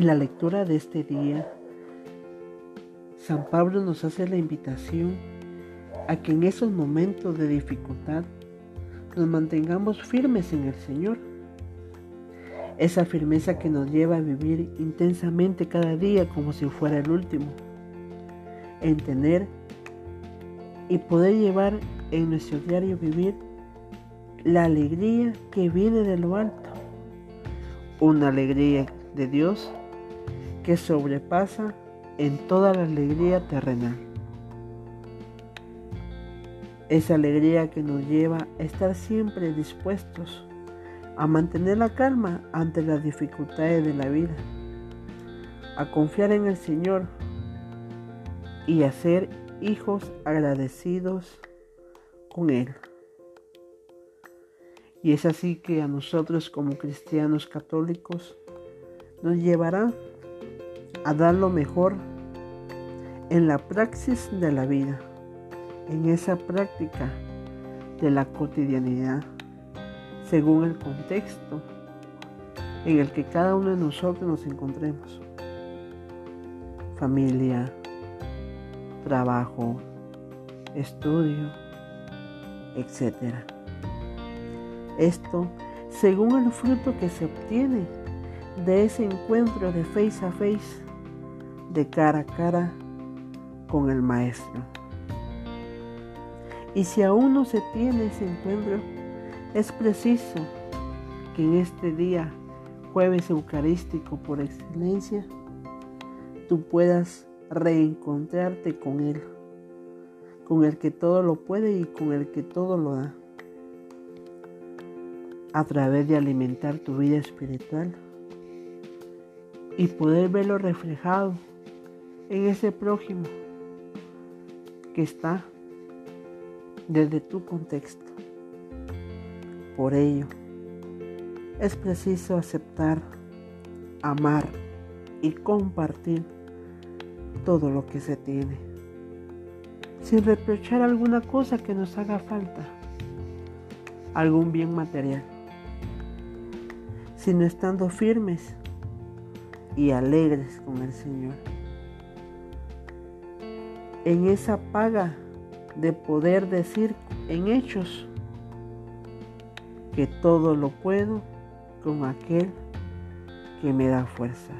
En la lectura de este día, San Pablo nos hace la invitación a que en esos momentos de dificultad nos mantengamos firmes en el Señor. Esa firmeza que nos lleva a vivir intensamente cada día como si fuera el último. En tener y poder llevar en nuestro diario vivir la alegría que viene de lo alto. Una alegría de Dios que sobrepasa en toda la alegría terrenal. Esa alegría que nos lleva a estar siempre dispuestos a mantener la calma ante las dificultades de la vida, a confiar en el Señor y a ser hijos agradecidos con Él. Y es así que a nosotros como cristianos católicos nos llevará a dar lo mejor en la praxis de la vida, en esa práctica de la cotidianidad, según el contexto en el que cada uno de nosotros nos encontremos. Familia, trabajo, estudio, etc. Esto según el fruto que se obtiene de ese encuentro de face a face, de cara a cara con el Maestro. Y si aún no se tiene ese encuentro, es preciso que en este día, jueves eucarístico por excelencia, tú puedas reencontrarte con Él, con el que todo lo puede y con el que todo lo da, a través de alimentar tu vida espiritual y poder verlo reflejado en ese prójimo que está desde tu contexto. Por ello, es preciso aceptar, amar y compartir todo lo que se tiene, sin reprochar alguna cosa que nos haga falta, algún bien material, sino estando firmes y alegres con el Señor. En esa paga de poder decir en hechos que todo lo puedo con aquel que me da fuerza.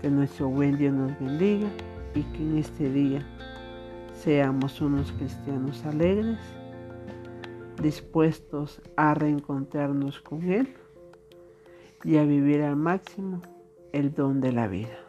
Que nuestro buen Dios nos bendiga y que en este día seamos unos cristianos alegres, dispuestos a reencontrarnos con Él y a vivir al máximo el don de la vida.